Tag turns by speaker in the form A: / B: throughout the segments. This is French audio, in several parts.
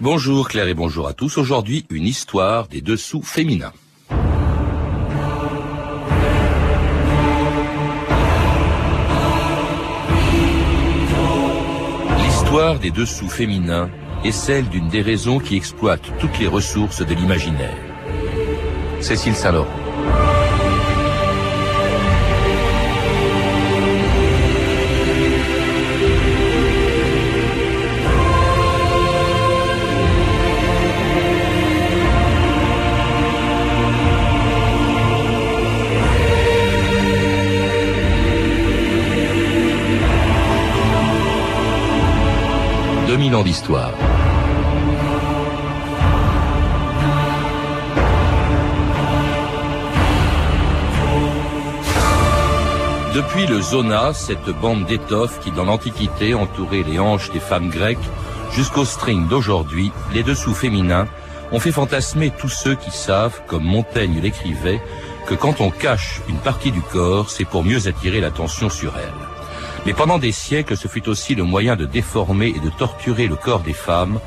A: Bonjour Claire et bonjour à tous. Aujourd'hui, une histoire des dessous féminins. L'histoire des dessous féminins est celle d'une des raisons qui exploite toutes les ressources de l'imaginaire. Cécile Saint-Laurent. 2000 ans d'histoire. Depuis le zona, cette bande d'étoffes qui dans l'Antiquité entourait les hanches des femmes grecques, jusqu'au string d'aujourd'hui, les dessous féminins ont fait fantasmer tous ceux qui savent, comme Montaigne l'écrivait, que quand on cache une partie du corps, c'est pour mieux attirer l'attention sur elle. Mais pendant des siècles, ce fut aussi le moyen de déformer et de torturer le corps des femmes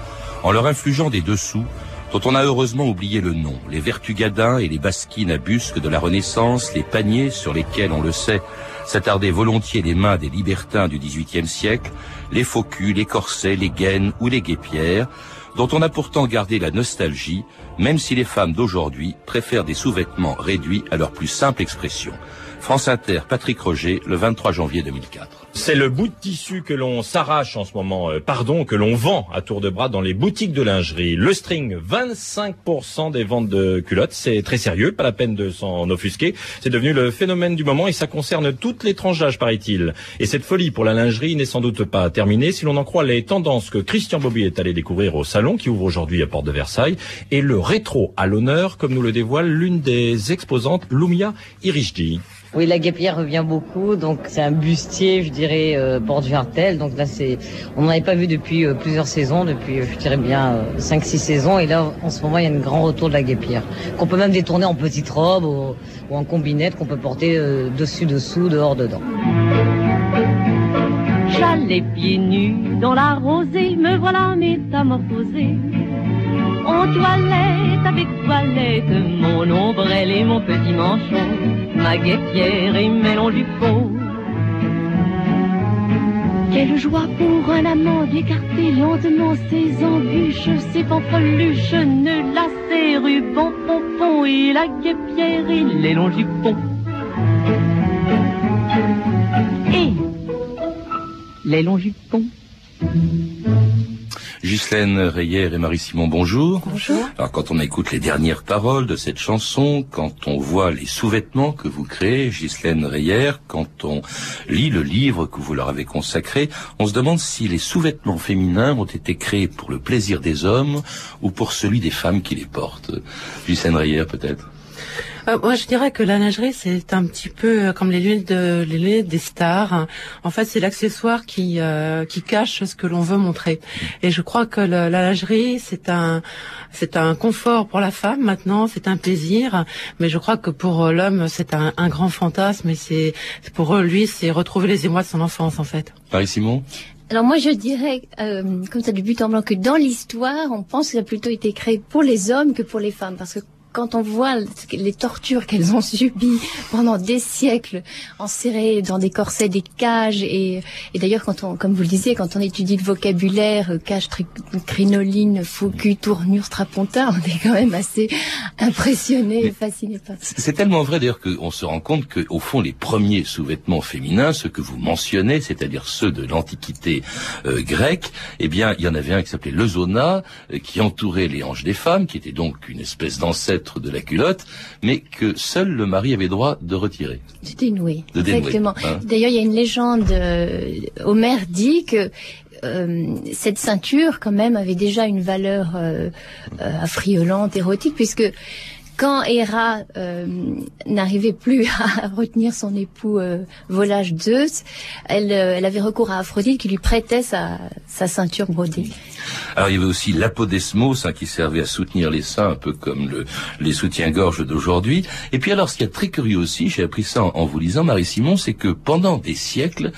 A: en leur infligeant des dessous dont on a heureusement oublié le nom. Les vertugadins et les basquines à busques de la Renaissance, les paniers sur lesquels, on le sait, s'attardaient volontiers les mains des libertins du XVIIIe siècle, les faux les corsets, les gaines ou les guépières, dont on a pourtant gardé la nostalgie, même si les femmes d'aujourd'hui préfèrent des sous-vêtements réduits à leur plus simple expression. France Inter, Patrick Roger, le 23 janvier 2004.
B: C'est le bout de tissu que l'on s'arrache en ce moment, euh, pardon, que l'on vend à tour de bras dans les boutiques de lingerie. Le string, 25% des ventes de culottes, c'est très sérieux, pas la peine de s'en offusquer. C'est devenu le phénomène du moment et ça concerne toutes les tranches paraît-il. Et cette folie pour la lingerie n'est sans doute pas terminée si l'on en croit les tendances que Christian Bobby est allé découvrir au salon qui ouvre aujourd'hui à Porte de Versailles et le rétro à l'honneur, comme nous le dévoile l'une des exposantes, Lumia Irishdi.
C: Oui, la guépière revient beaucoup, donc c'est un bustier, je dirais, euh, bord du Donc là, c'est, on n'en avait pas vu depuis euh, plusieurs saisons, depuis, euh, je dirais bien, 5-6 saisons. Et là, en ce moment, il y a un grand retour de la guépière, qu'on peut même détourner en petite robe ou, en combinette, qu'on peut porter dessus-dessous, dehors-dedans.
D: J'allais pieds nus dans la rosée, me voilà métamorphosée. En toilette avec toilette, mon ombrelle et mon petit manchon ma guépière et du pot. Quelle joie pour un amant d'écarter lentement ses embûches, ses fanfreluches, ne lacets, ruban, pompon et la guépière et les longs pont. Et les longs jupons.
A: Ghislaine Reyer et Marie-Simon, bonjour.
E: Bonjour.
A: Alors quand on écoute les dernières paroles de cette chanson, quand on voit les sous-vêtements que vous créez, Ghislaine Reyer, quand on lit le livre que vous leur avez consacré, on se demande si les sous-vêtements féminins ont été créés pour le plaisir des hommes ou pour celui des femmes qui les portent. Ghislaine Reyer peut-être
E: euh, moi, je dirais que la lingerie, c'est un petit peu euh, comme les lunettes, de, les lunettes des stars. En fait, c'est l'accessoire qui euh, qui cache ce que l'on veut montrer. Et je crois que la lingerie, c'est un c'est un confort pour la femme maintenant, c'est un plaisir. Mais je crois que pour l'homme, c'est un, un, grand fantasme. Et c'est pour lui, c'est retrouver les émois de son enfance, en fait.
A: Paris Simon.
F: Alors moi je dirais, euh, comme ça du but en blanc, que dans l'histoire, on pense que ça a plutôt été créé pour les hommes que pour les femmes, parce que quand on voit les tortures qu'elles ont subies pendant des siècles, enserrées dans des corsets, des cages, et, et d'ailleurs, quand on, comme vous le disiez, quand on étudie le vocabulaire, euh, cage, crinoline, faux cul, tournure, strapontin, on est quand même assez impressionné fasciné par
A: ça. C'est tellement vrai d'ailleurs qu'on se rend compte qu'au fond, les premiers sous-vêtements féminins, ceux que vous mentionnez, c'est-à-dire ceux de l'Antiquité euh, grecque, eh bien, il y en avait un qui s'appelait le zona, euh, qui entourait les hanches des femmes, qui était donc une espèce d'ancêtre de la culotte, mais que seul le mari avait droit de retirer.
F: De dénouer. exactement. Hein. D'ailleurs, il y a une légende. Euh, Homère dit que euh, cette ceinture, quand même, avait déjà une valeur euh, affriolante, érotique, puisque quand Héra euh, n'arrivait plus à retenir son époux euh, volage Zeus, elle, euh, elle avait recours à Aphrodite qui lui prêtait sa, ceinture brodée.
A: Alors il y avait aussi l'apodesmos hein, qui servait à soutenir les seins, un peu comme le, les soutiens-gorge d'aujourd'hui. Et puis alors ce qui est très curieux aussi, j'ai appris ça en, vous lisant, Marie-Simon, c'est que pendant des siècles,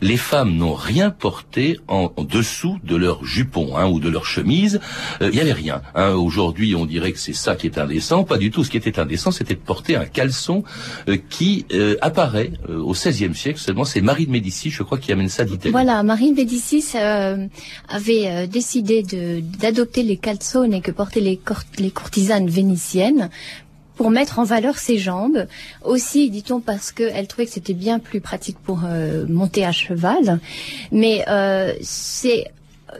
A: les femmes n'ont rien porté en, en dessous de leur jupon hein, ou de leur chemise. Euh, Il n'y avait rien. Hein. Aujourd'hui, on dirait que c'est ça qui est indécent. Pas du tout. Ce qui était indécent, c'était de porter un caleçon euh, qui euh, apparaît euh, au XVIe siècle seulement. C'est Marie de Médicis, je crois, qui amène ça d'Italie.
F: Voilà, Marie de Médicis euh, avait décidé d'adopter les calzones que portaient les, courtisanes vénitiennes pour mettre en valeur ses jambes. Aussi, dit-on, parce qu'elle trouvait que c'était bien plus pratique pour monter à cheval. Mais c'est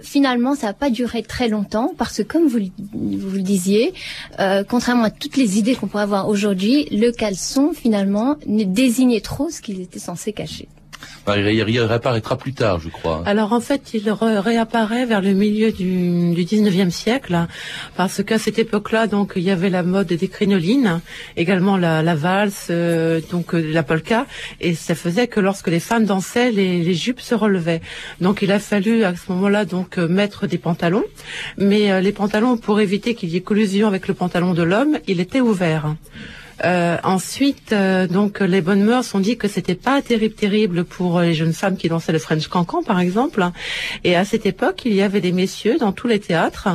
F: finalement, ça n'a pas duré très longtemps parce que, comme vous, vous le disiez, euh, contrairement à toutes les idées qu'on pourrait avoir aujourd'hui, le caleçon, finalement, ne désignait trop ce qu'il était censé cacher.
A: Il réapparaîtra plus tard, je crois.
E: Alors en fait, il réapparaît vers le milieu du, du 19e siècle, hein, parce qu'à cette époque-là, donc il y avait la mode des crinolines, également la, valse, euh, donc euh, la polka, et ça faisait que lorsque les femmes dansaient, les, jupes se relevaient. Donc il a fallu à ce moment-là donc euh, mettre des pantalons, mais les pantalons pour éviter qu'il y ait collusion avec le pantalon de l'homme, il était ouvert. Euh, ensuite, euh, donc les bonnes mœurs ont dit que c'était pas terrible, terrible pour les jeunes femmes qui dansaient le French cancan, par exemple. Et à cette époque, il y avait des messieurs dans tous les théâtres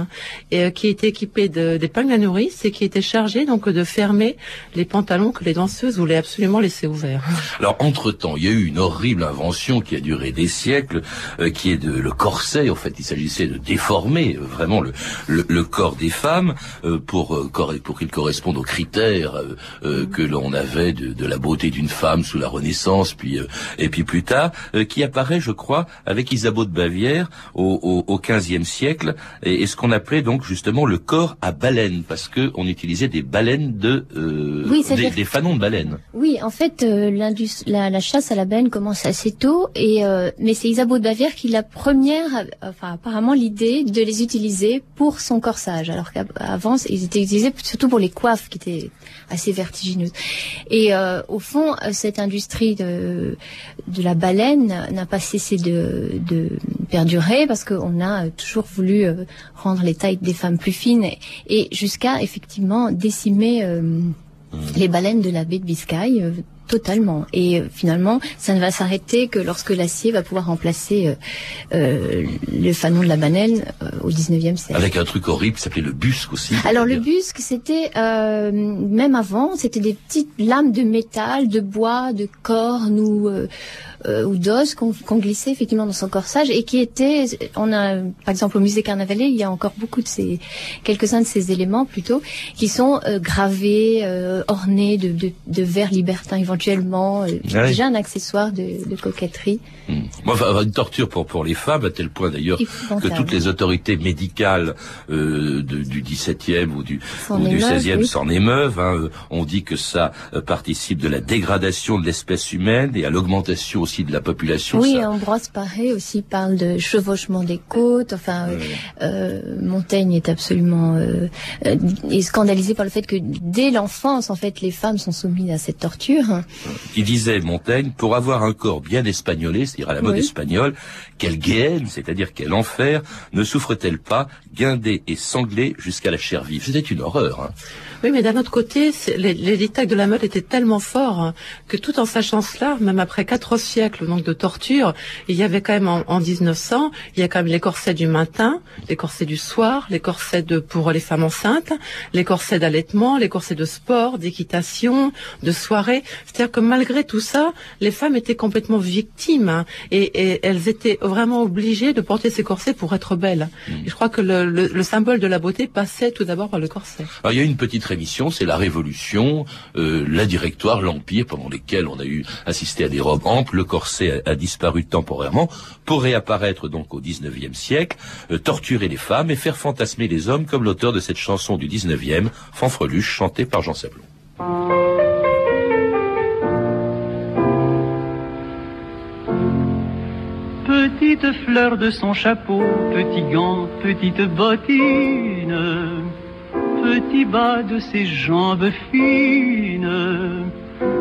E: et, euh, qui étaient équipés d'épingles à nourrice et qui étaient chargés donc de fermer les pantalons que les danseuses voulaient absolument laisser ouverts.
A: Alors, entre-temps, il y a eu une horrible invention qui a duré des siècles, euh, qui est de, le corset. En fait, il s'agissait de déformer euh, vraiment le, le, le corps des femmes euh, pour, euh, pour qu'il corresponde aux critères euh, que l'on avait de, de la beauté d'une femme sous la Renaissance, puis euh, et puis plus tard, euh, qui apparaît, je crois, avec Isabeau de Bavière au, au, au 15e siècle, et, et ce qu'on appelait donc justement le corps à baleine, parce que on utilisait des baleines de euh,
F: Oui,
A: des, fanons de baleine.
F: Oui, en fait, euh, la, la chasse à la baleine commence assez tôt, et euh, mais c'est Isabeau de Bavière qui la première, enfin apparemment l'idée de les utiliser pour son corsage, alors qu'avant ils étaient utilisés surtout pour les coiffes qui étaient assez vertigineuses. Et euh, au fond, euh, cette industrie de de la baleine n'a pas cessé de, de perdurer parce qu'on a euh, toujours voulu rendre les tailles des femmes plus fines et, et jusqu'à effectivement décimer euh, les baleines de la baie de Biscaye totalement. Et euh, finalement, ça ne va s'arrêter que lorsque l'acier va pouvoir remplacer euh, euh, le fanon de la euh, au 19e siècle.
A: Avec un truc horrible qui s'appelait le busque aussi.
F: Alors le busque, c'était même avant, c'était des petites lames de métal, de bois, de corne ou ou d'os qu'on glissait effectivement dans son corsage et qui étaient, on a par exemple au musée Carnavalet, il y a encore beaucoup de ces quelques-uns de ces éléments plutôt qui sont gravés, ornés de, de, de vers libertins éventuellement, euh,
A: Ah
F: déjà un accessoire de, de coquetterie.
A: Hmm. Moi, enfin, une torture pour pour les femmes à tel point d'ailleurs que toutes les autorités médicales euh, de- du 17e ou du, ou du
F: émeuvent,
A: 16e
F: oui.
A: s'en émeuvent. Hein. Euh, On dit que ça participe de la dégradation de l'espèce humaine et à l'augmentation aussi de la population.
F: Oui,
A: ça.
F: Ambroise Paré aussi parle de chevauchement des côtes. Enfin, euh, Montaigne est absolument est scandalisé par le fait que dès l'enfance, en fait, les femmes sont soumises à cette torture.
A: Qui disait Montaigne, pour avoir un corps bien espagnolé, c'est-à-dire à la mode
F: Oui.
A: espagnole, quelle guéenne, c'est-à-dire quel enfer, ne souffre-t-elle pas, guindée et sanglée jusqu'à la chair vive C'était une horreur. Hein.
E: Oui, mais d'un autre côté, les, les détails de la mode étaient tellement forts hein, que tout en sachant cela, même après quatre siècles donc de torture, il y avait quand même en, en 1900, il y a quand même les corsets du matin, les corsets du soir, les corsets de, pour les femmes enceintes, les corsets d'allaitement, les corsets de sport, d'équitation, de soirée. C'est-à-dire que malgré tout ça, les femmes étaient complètement victimes hein, et, et elles étaient vraiment obligées de porter ces corsets pour être belles. Et je crois que le, le- le symbole de la beauté passait tout d'abord par le corset.
A: Alors, il y a une petite rémission, c'est la Révolution, euh, la Directoire, l'Empire, pendant lesquels on a eu assisté à des robes amples. Le corset a, disparu temporairement pour réapparaître donc au 19e siècle, euh, torturer les femmes et faire fantasmer les hommes comme l'auteur de cette chanson du 19e, Fanfreluche, chantée par Jean Sablon.
G: Petite fleur de son chapeau, petit gant, petite bottine, petits bas de ses jambes fines,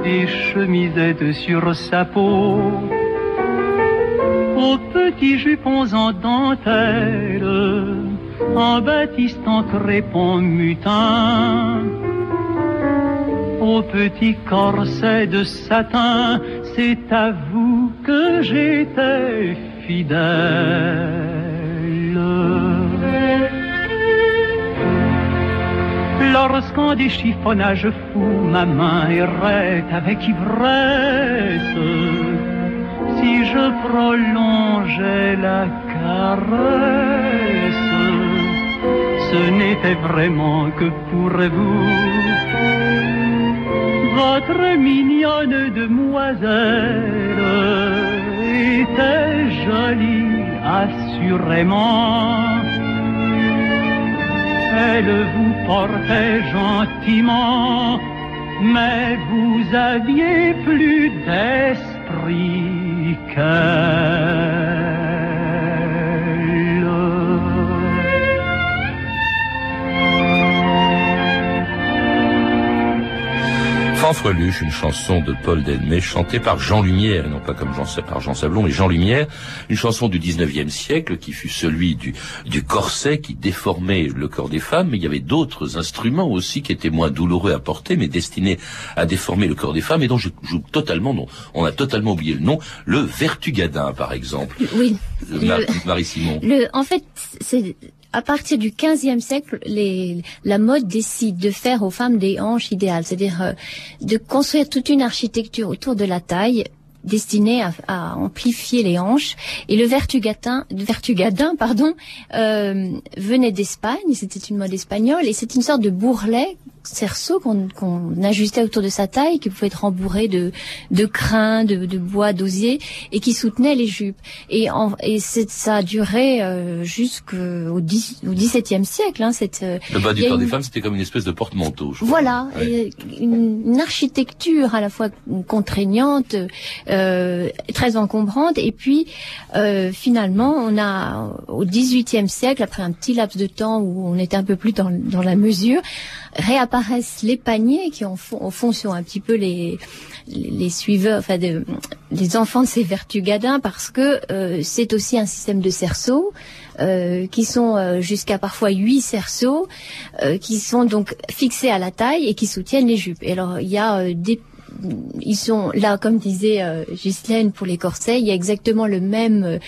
G: des chemisettes sur sa peau, aux petits jupons en dentelle, en batiste en crépon mutin, aux petits corsets de satin, c'est à vous que j'étais fidèle. Lorsqu'en des chiffonnages fous ma main errait avec ivresse, si je prolongeais la caresse, ce n'était vraiment que pour vous. Votre mignonne demoiselle était assurément elle vous portait gentiment, mais vous aviez plus d'esprit qu'elle.
A: Fanfreluche, une chanson de Paul Delmé chantée par Jean Lumière, et non pas comme Jean, par Jean Sablon, mais Jean Lumière, une chanson du 19e siècle qui fut celui du, du corset qui déformait le corps des femmes, mais il y avait d'autres instruments aussi qui étaient moins douloureux à porter, mais destinés à déformer le corps des femmes, et dont je joue totalement, non, on a totalement oublié le nom, le vertugadin par exemple.
F: Oui.
A: Euh, Marie-Simon.
F: Le, en fait, c'est à partir du XVe siècle, les, la mode décide de faire aux femmes des hanches idéales, c'est-à-dire euh, de construire toute une architecture autour de la taille destinée à, amplifier les hanches. Et le vertugadin, vertugadin pardon, euh, venait d'Espagne, c'était une mode espagnole, et c'est une sorte de bourrelet cerceau qu'on ajustait autour de sa taille, qui pouvait être embourré de, de crins, de, de bois d'osier, et qui soutenait les jupes. Et, en, et ça a duré euh, jusqu'au XVIIe siècle. Hein, cette,
A: euh, le bas du corps des femmes, c'était comme une espèce de porte-manteau.
F: Voilà, une, une, architecture à la fois contraignante, euh, très encombrante, et puis euh, finalement, on a au XVIIIe siècle, après un petit laps de temps où on était un peu plus dans, dans la mesure, réapparaissent les paniers qui en font, au fond un petit peu les les, suiveurs, enfin les enfants de ces vertugadins parce que euh, c'est aussi un système de cerceaux euh, qui sont euh, jusqu'à parfois huit cerceaux qui sont donc fixés à la taille et qui soutiennent les jupes. Alors il y a des ils sont là, comme disait euh, Ghislaine pour les corsets, il y a exactement le même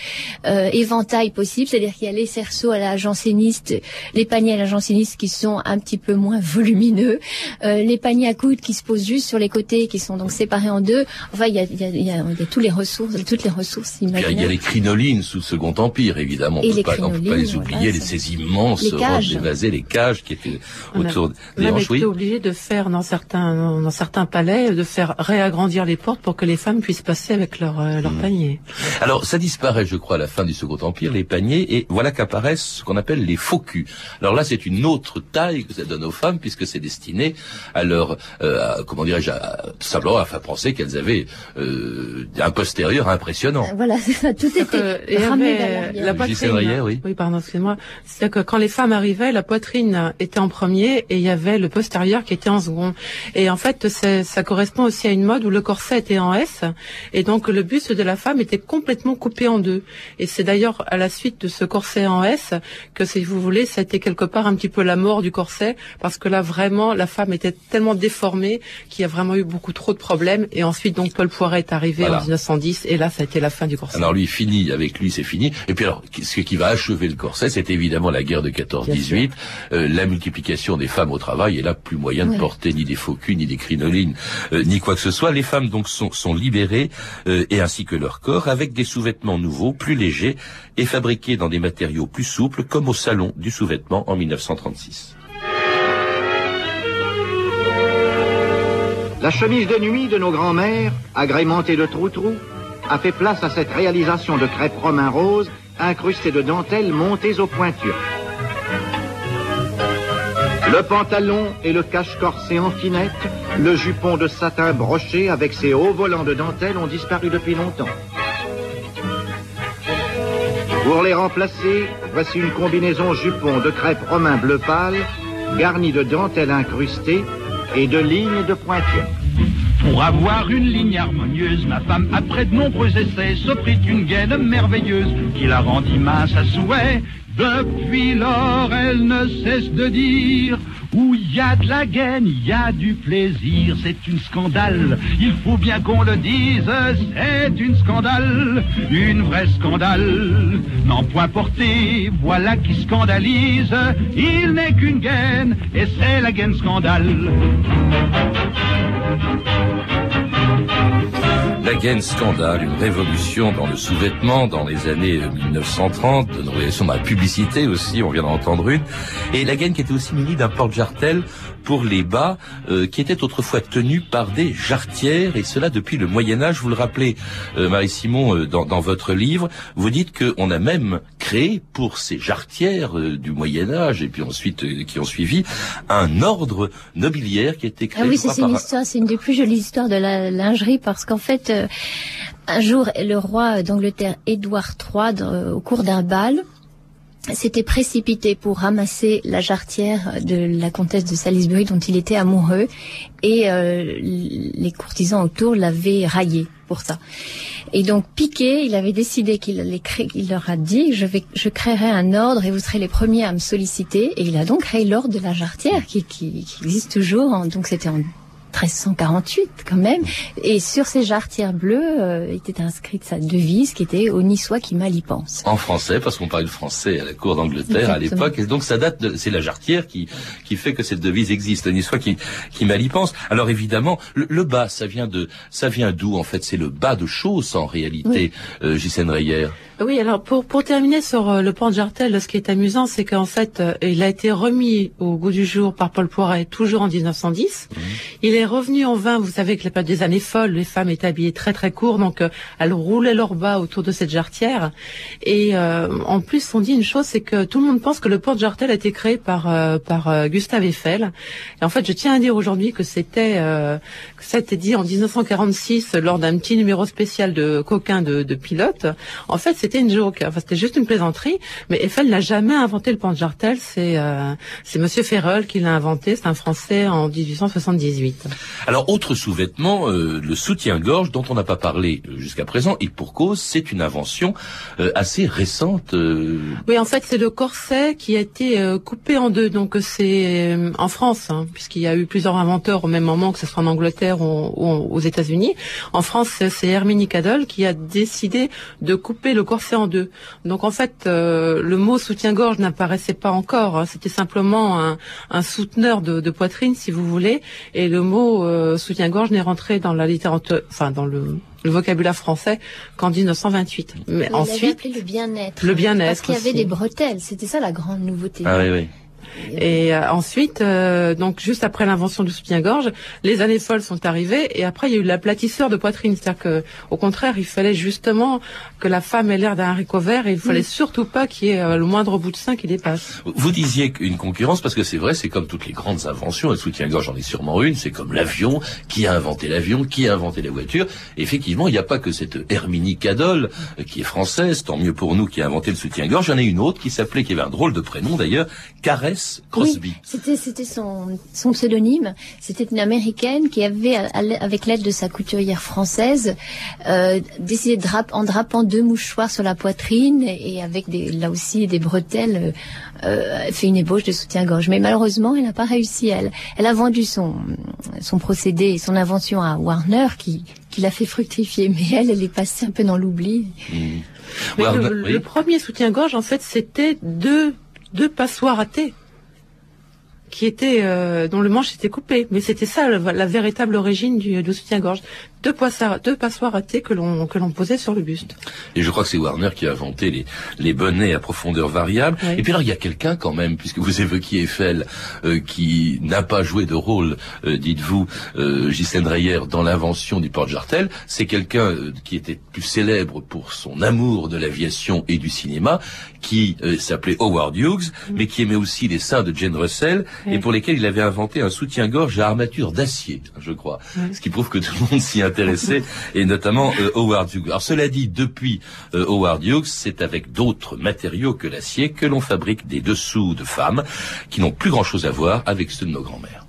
F: euh, éventail possible, c'est-à-dire qu'il y a les cerceaux à la janséniste, les paniers à la janséniste qui sont un petit peu moins volumineux, euh, les paniers à coude qui se posent juste sur les côtés, qui sont donc séparés en deux. Enfin, il y a, il y a, il y a, il y a toutes les ressources, toutes les ressources imaginaires.
A: Il y a les crinolines sous le Second Empire, évidemment. On ne peut, pas, on peut pas les oublier, ces immenses robes évasées, les cages qui étaient autour
E: des hanches. On a été obligé de faire dans certains, dans certains palais, de faire réagrandir les portes pour que les femmes puissent passer avec leur, euh, leur hmm. panier.
A: Alors, ça disparaît, je crois, à la fin du Second Empire, les paniers, et voilà qu'apparaissent ce qu'on appelle les faux culs. Alors là, c'est une autre taille que ça donne aux femmes, puisque c'est destiné à leur, euh, comment dirais-je, tout simplement à faire penser qu'elles avaient euh, un postérieur impressionnant.
F: Voilà, ça, tout était ramené vers
E: la poitrine. oui. oui, pardon, excusez-moi. C'est-à-dire que quand les femmes arrivaient, la poitrine était en premier et il y avait le postérieur qui était en second. Et en fait, ça correspond aussi à une mode où le corset était en S et donc le buste de la femme était complètement coupé en deux. Et c'est d'ailleurs à la suite de ce corset en S que, si vous voulez, ça a été quelque part un petit peu la mort du corset parce que là vraiment la femme était tellement déformée qu'il y a vraiment eu beaucoup trop de problèmes. Et ensuite donc Paul Poiret est arrivé en 1910 et là ça a été la fin du corset.
A: Alors lui fini avec lui c'est fini. Et puis alors ce qui va achever le corset c'est évidemment la guerre de 14-18, euh, la multiplication des femmes au travail et là plus moyen de porter ni des faux culs ni des crinolines euh, ni quoi que ce soit. Les femmes donc sont, libérées euh, et ainsi que leur corps avec des sous-vêtements nouveaux, plus légers et fabriqués dans des matériaux plus souples, comme au salon du sous-vêtement en 1936.
H: La chemise de nuit de nos grands-mères, agrémentée de trou-trou, a fait place à cette réalisation de crêpes romain rose incrustées de dentelles montées aux pointures. Le pantalon et le cache-corset en finette, le jupon de satin broché avec ses hauts volants de dentelle ont disparu depuis longtemps. Pour les remplacer, voici une combinaison jupon de crêpe romain bleu pâle, garni de dentelles incrustées et de lignes de pointillés.
G: Pour avoir une ligne harmonieuse, ma femme, après de nombreux essais, s'offrit une gaine merveilleuse qui la rendit mince à souhait. Depuis lors, elle ne cesse de dire où il y a de la gaine, il y a du plaisir, c'est une scandale. Il faut bien qu'on le dise, c'est une scandale, une vraie scandale. N'en point porté, voilà qui scandalise. Il n'est qu'une gaine, et c'est la gaine scandale.
A: La gaine scandale, une révolution dans le sous-vêtement dans les années 1930, une révolution dans la publicité aussi, on vient d'en entendre une, et la gaine qui était aussi munie d'un porte-jartel pour les bas, euh, qui était autrefois tenu par des jarretières, et cela depuis le Moyen Âge. Vous le rappelez, euh, Marie-Simon, euh, dans, dans, votre livre, vous dites qu'on a même créé pour ces jarretières euh, du Moyen Âge, et puis ensuite euh, qui ont suivi, un ordre nobiliaire qui était créé.
F: Ah oui, c'est une histoire, c'est une des plus jolies histoires de la lingerie, parce qu'en fait, un jour, le roi d'Angleterre, Édouard III, au cours d'un bal, s'était précipité pour ramasser la jarretière de la comtesse de Salisbury dont il était amoureux et euh, les courtisans autour l'avaient raillé pour ça. Et donc Piquet, il avait décidé qu'il leur a dit je créerai un ordre et vous serez les premiers à me solliciter et il a donc créé l'ordre de la jarretière qui, qui, existe toujours en, donc c'était en 1348 quand même. Et sur ces jarretières bleues euh, était inscrite sa devise qui était au niçois qui mal y pense.
A: En français, parce qu'on parle français à la cour d'Angleterre à l'époque. Et donc ça date de, c'est la jarretière qui, qui fait que cette devise existe. Le niçois qui, qui mal y pense. Alors évidemment, le, le bas, ça vient de, ça vient d'où en fait? C'est le bas de chausse en réalité, oui. euh, Gisèle Reyer.
E: Oui, alors pour, pour terminer sur euh, le pont de Jartel, ce qui est amusant, c'est qu'en fait, euh, il a été remis au goût du jour par Paul Poiret toujours en 1910. Mmh. Il est revenu en vain, vous savez que la des années folles, les femmes étaient habillées très très court, donc euh, elles roulaient leur bas autour de cette jarretière. Et euh, en plus, on dit une chose, c'est que tout le monde pense que le pont de Jartel a été créé par euh, par Gustave Eiffel. Et en fait, je tiens à dire aujourd'hui que c'était que ça a été dit en 1946 lors d'un petit numéro spécial de coquin de, de pilote. En fait, c'était une joke, enfin, c'était juste une plaisanterie. Mais Eiffel n'a jamais inventé le pont de Jartel. C'est c'est Monsieur Ferrol qui l'a inventé. C'est un Français en 1878.
A: Alors, autre sous-vêtement, euh, le soutien-gorge dont on n'a pas parlé jusqu'à présent, et pour cause, c'est une invention euh, assez récente. Euh...
E: Oui, en fait, c'est le corset qui a été euh, coupé en deux. Donc, c'est en France, hein, puisqu'il y a eu plusieurs inventeurs au même moment, que ce soit en Angleterre ou, ou aux États-Unis. En France, c'est Herminie Cadol qui a décidé de couper le corset en deux. Donc, en fait, le mot soutien-gorge n'apparaissait pas encore. Hein. C'était simplement un, un souteneur de, de, poitrine, si vous voulez, et le mot soutien-gorge n'est rentré dans la littérature, enfin dans le, le vocabulaire français qu'en 1928. Mais
F: il
E: ensuite,
F: le bien-être.
E: Le bien-être.
F: Parce qu'il y avait des bretelles. C'était ça la grande nouveauté.
A: Ah oui, oui.
E: Et euh, ensuite, euh, donc juste après l'invention du soutien-gorge, les années folles sont arrivées et après il y a eu l'aplatisseur de poitrine, c'est-à-dire que au contraire, il fallait justement que la femme ait l'air d'un haricot vert et il fallait mmh. surtout pas qu'il y ait euh, le moindre bout de sein qui dépasse.
A: Vous disiez qu'une concurrence parce que c'est vrai, c'est comme toutes les grandes inventions, le soutien-gorge en est sûrement une, c'est comme l'avion, qui a inventé l'avion, qui a inventé la voiture. Et effectivement, il n'y a pas que cette Herminie Cadol qui est française, tant mieux pour nous qui a inventé le soutien-gorge, il y en a une autre qui s'appelait qui avait un drôle de prénom d'ailleurs, Caresse Crosby.
F: Oui, c'était c'était son son pseudonyme. C'était une américaine qui avait avec l'aide de sa couturière française euh, décidé de drap, en drapant deux mouchoirs sur la poitrine et, avec des là aussi des bretelles euh, fait une ébauche de soutien-gorge. Mais malheureusement, elle n'a pas réussi. Elle elle a vendu son son procédé et son invention à Warner qui qui l'a fait fructifier. Mais elle, elle est passée un peu dans l'oubli.
A: Mmh.
E: Warner, le, oui. le premier soutien-gorge, en fait, c'était deux deux passoires à thé qui était euh, dont le manche était coupé. Mais c'était ça la, véritable origine du, du soutien-gorge. Deux, poissards, deux passoires à thé que l'on que l'on posait sur le buste.
A: Et je crois que c'est Warner qui a inventé les les bonnets à profondeur variable. Oui. Et puis alors il y a quelqu'un quand même, puisque vous évoquiez Eiffel, euh, qui n'a pas joué de rôle, euh, dites-vous, euh, Ghislaine Dreyer, dans l'invention du porte-jartel. C'est quelqu'un euh, qui était plus célèbre pour son amour de l'aviation et du cinéma, qui euh, s'appelait Howard Hughes, mmh. mais qui aimait aussi les seins de Jane Russell et pour lesquels il avait inventé un soutien-gorge à armature d'acier, je crois. Ce qui prouve que tout le monde s'y intéressé, et notamment euh, Howard Hughes. Alors cela dit, depuis euh, Howard Hughes, c'est avec d'autres matériaux que l'acier que l'on fabrique des dessous de femmes qui n'ont plus grand-chose à voir avec ceux de nos grands-mères.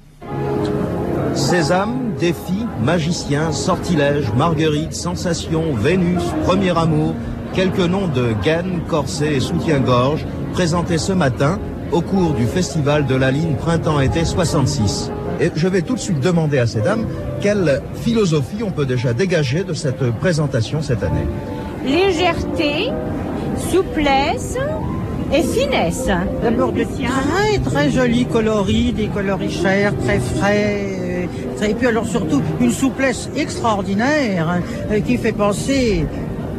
I: Sésame, défi, magicien, sortilège, marguerite, sensation, Vénus, premier amour, quelques noms de gaines, corsets et soutien-gorge présentés ce matin au cours du festival de la ligne Printemps-été 66. Et je vais tout de suite demander à ces dames quelle philosophie on peut déjà dégager de cette présentation cette année.
J: Légèreté, souplesse et finesse.
K: D'abord de très très joli coloris, des coloris chers, très frais. Et puis alors surtout une souplesse extraordinaire euh, qui fait penser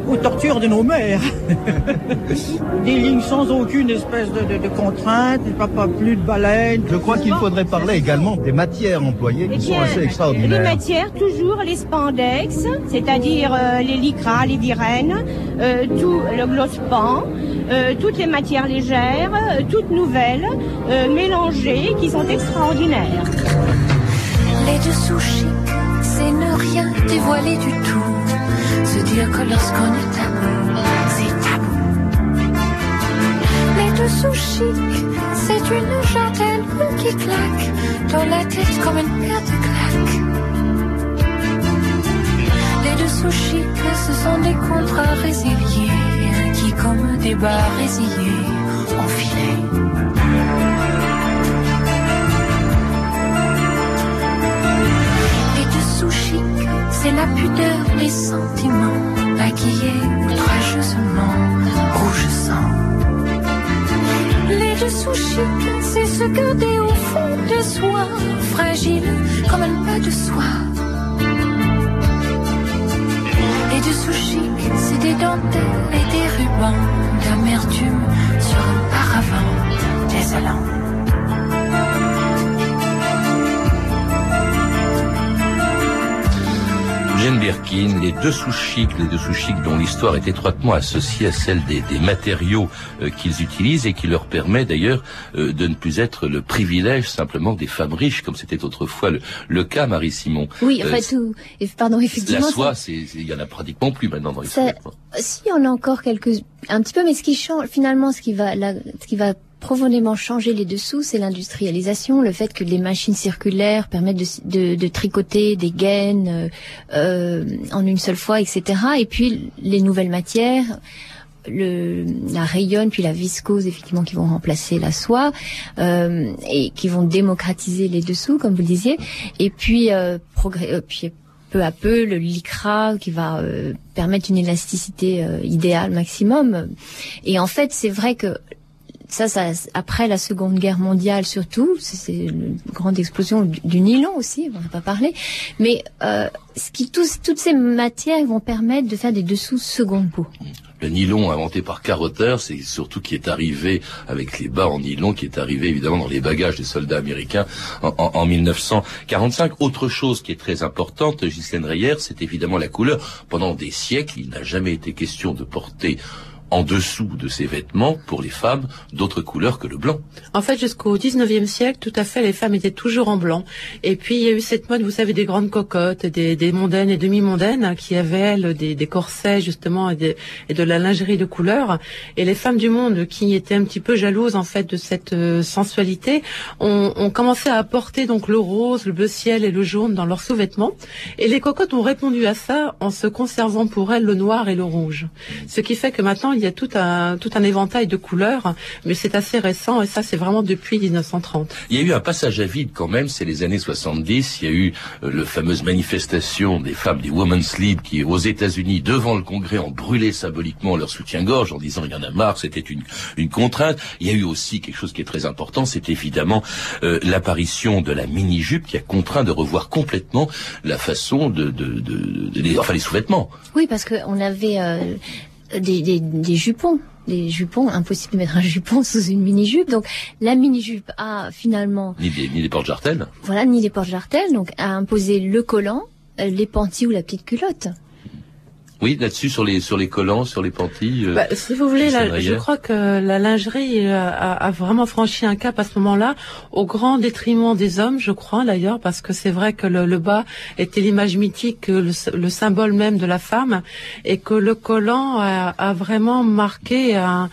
K: aux tortures de nos mères. Des lignes sans aucune espèce de, de, de contrainte, pas, pas plus de baleines.
I: Je crois qu'il faudrait parler également des matières employées qui
J: Eh
I: sont assez
J: Les
I: extraordinaires.
J: matières, toujours les spandex, c'est-à-dire euh, les lycras, les virènes, euh, tout le glosspan, euh, toutes les matières légères, euh, toutes nouvelles, euh, mélangées, qui sont extraordinaires.
L: Les dessous chic, c'est ne rien dévoiler du tout. Que lorsqu'on est amour, c'est tabou. Les dessous chic, c'est une chantelle qui claque dans la tête comme une paire de claques. Les dessous chic, ce sont des contrats résiliés qui, comme des bas résiliés, ont filé. Les dessous chic, c'est la pudeur des sentiments, maquillés outrageusement, rouge sang. Les dessous chic, c'est se garder au fond de soi, fragile comme un pas de soie. Les dessous chic, c'est des dentelles et des rubans d'amertume sur un paravent désolant.
A: Jane Birkin, les dessous chics, les dessous chics dont l'histoire est étroitement associée à celle des, des matériaux euh, qu'ils utilisent et qui leur permet d'ailleurs euh, de ne plus être le privilège simplement des femmes riches, comme c'était autrefois le, le cas, Marie-Simon.
F: Oui,
A: Euh,
F: enfin tout. Pardon,
A: la
F: effectivement.
A: soie, c'est- c'est- il y en a pratiquement plus maintenant dans les.
F: Si on a encore quelques, un petit peu, mais ce qui change, finalement, ce qui va, la- ce qui va profondément changer les dessous, c'est l'industrialisation, le fait que les machines circulaires permettent de, tricoter des gaines euh, euh, en une seule fois, etc. Et puis les nouvelles matières. La rayonne puis la viscose effectivement qui vont remplacer la soie euh, et qui vont démocratiser les dessous comme vous le disiez et puis peu à peu le lycra qui va permettre une élasticité idéale maximum. Et en fait, c'est vrai que ça, ça, après la Seconde Guerre mondiale surtout, c'est une grande explosion du, nylon aussi, on va pas parler. Mais euh, ce qui, tous, toutes ces matières vont permettre de faire des dessous seconde peau.
A: Le nylon inventé par Carrotter, c'est surtout qui est arrivé avec les bas en nylon, qui est arrivé évidemment dans les bagages des soldats américains en, en- en 1945. Autre chose qui est très importante, Ghislaine Reyer, c'est évidemment la couleur. Pendant des siècles, il n'a jamais été question de porter en dessous de ces vêtements, pour les femmes, d'autres couleurs que le blanc.
E: En fait, jusqu'au 19e siècle, tout à fait, les femmes étaient toujours en blanc. Et puis, il y a eu cette mode, vous savez, des grandes cocottes, des, mondaines et demi-mondaines, qui avaient, elles, des, des corsets, justement, et, de la lingerie de couleur. Et les femmes du monde, qui étaient un petit peu jalouses, en fait, de cette euh, sensualité, ont, ont commencé à apporter, donc, le rose, le bleu ciel et le jaune dans leurs sous-vêtements. Et les cocottes ont répondu à ça en se conservant pour elles le noir et le rouge. Ce qui fait que maintenant, il y a tout un, tout un éventail de couleurs, mais c'est assez récent, et ça, c'est vraiment depuis 1930.
A: Il y a eu un passage à vide quand même, c'est les années 70. Il y a eu euh, le fameuse manifestation des femmes du Women's Lead qui, aux États-Unis, devant le Congrès, ont brûlé symboliquement leur soutien-gorge en disant il y en a marre, c'était une, une contrainte. Il y a eu aussi quelque chose qui est très important, c'est évidemment euh, l'apparition de la mini-jupe qui a contraint de revoir complètement la façon de, de, de, de- de- enfin les sous-vêtements.
F: Oui, parce qu'on avait euh, des, des, des jupons. Des jupons, impossible de mettre un jupon sous une mini-jupe. Donc la mini-jupe a finalement,
A: Ni des, ni des porte-jartelles.
F: voilà, ni les portes-jartelles, donc a imposé le collant, euh, les panties ou la petite culotte.
A: Oui, là-dessus sur les sur les collants, sur les pantilles.
E: Bah, si vous voulez, la, je crois que la lingerie a, a, vraiment franchi un cap à ce moment-là, au grand détriment des hommes, je crois d'ailleurs, parce que c'est vrai que le, le, bas était l'image mythique, le, le, symbole même de la femme, et que le collant a, a vraiment marqué un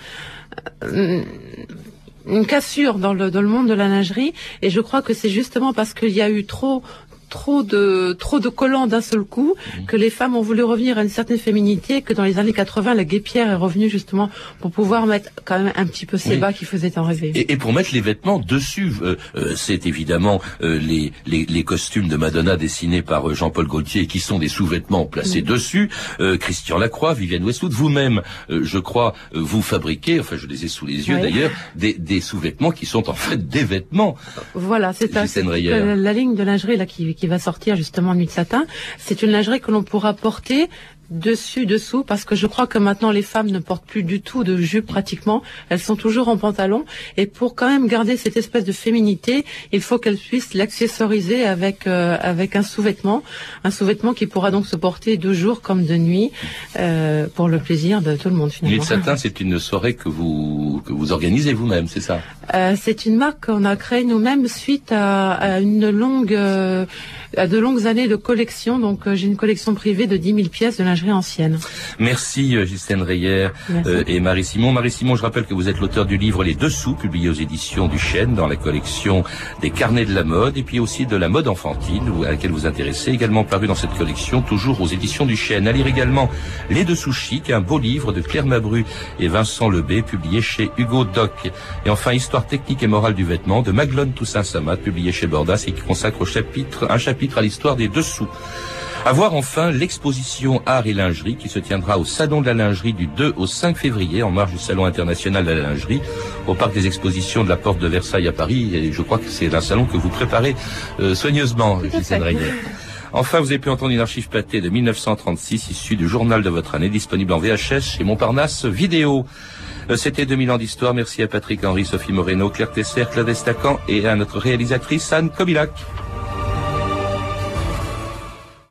E: une cassure dans le, dans le monde de la lingerie et je crois que c'est justement parce qu'il y a eu trop trop de trop de collants d'un seul coup mmh. que les femmes ont voulu revenir à une certaine féminité que dans les années 80 la guépière est revenue justement pour pouvoir mettre quand même un petit peu ces bas qui faisaient en rêver.
A: Et, et, pour mettre les vêtements dessus, euh, euh, c'est évidemment euh, les, les, les costumes de Madonna dessinés par Jean-Paul Gaultier qui sont des sous-vêtements placés mmh. dessus. Christian Lacroix, Vivienne Westwood, vous-même, je crois, vous fabriquez, enfin je les ai sous les yeux d'ailleurs, des, des sous-vêtements qui sont en fait des vêtements.
E: Voilà, c'est la ligne de lingerie là qui qui va sortir justement Nuit de satin. C'est une lingerie que l'on pourra porter dessus, dessous, parce que je crois que maintenant les femmes ne portent plus du tout de jupe pratiquement, elles sont toujours en pantalon, et pour quand même garder cette espèce de féminité, il faut qu'elles puissent l'accessoriser avec euh, avec un sous-vêtement, un sous-vêtement qui pourra donc se porter de jour comme de nuit, euh, pour le plaisir de tout le monde finalement.
A: Nuit de satin, c'est une soirée que vous que vous organisez vous-même, c'est ça?
E: Euh, C'est une marque qu'on a créée nous-mêmes suite à, à une longue euh, à de longues années de collection. Donc euh, j'ai une collection privée de 10 000 pièces de lingerie ancienne.
A: Merci euh, Justine Reyer euh, et Marie Simon. Marie Simon, je rappelle que vous êtes l'auteur du livre Les Dessous, publié aux éditions du Chêne dans la collection des carnets de la mode et puis aussi de la mode enfantine à laquelle vous intéressez, également paru dans cette collection, toujours aux éditions du Chêne. À lire également Les Dessous chic, un beau livre de Claire Mabru et Vincent Lebé, publié chez Hugo Doc. Et enfin, Histoire technique et morale du vêtement de Maglone Toussaint Samat, publié chez Bordas et qui consacre au chapitre, un chapitre à l'histoire des dessous. À voir enfin l'exposition Art et Lingerie qui se tiendra au Salon de la Lingerie du 2 au 5 février en marge du Salon international de la lingerie au Parc des expositions de la Porte de Versailles à Paris et je crois que c'est un salon que vous préparez euh, soigneusement, Enfin, vous avez pu entendre une archive pâtée de 1936 issue du journal de votre année disponible en VHS chez Montparnasse Vidéo. Euh, c'était 2000 ans d'histoire. Merci à Patrick Henry, Sophie Moreno, Claire Tesser, Claude Estacan et à notre réalisatrice Anne Kobilac.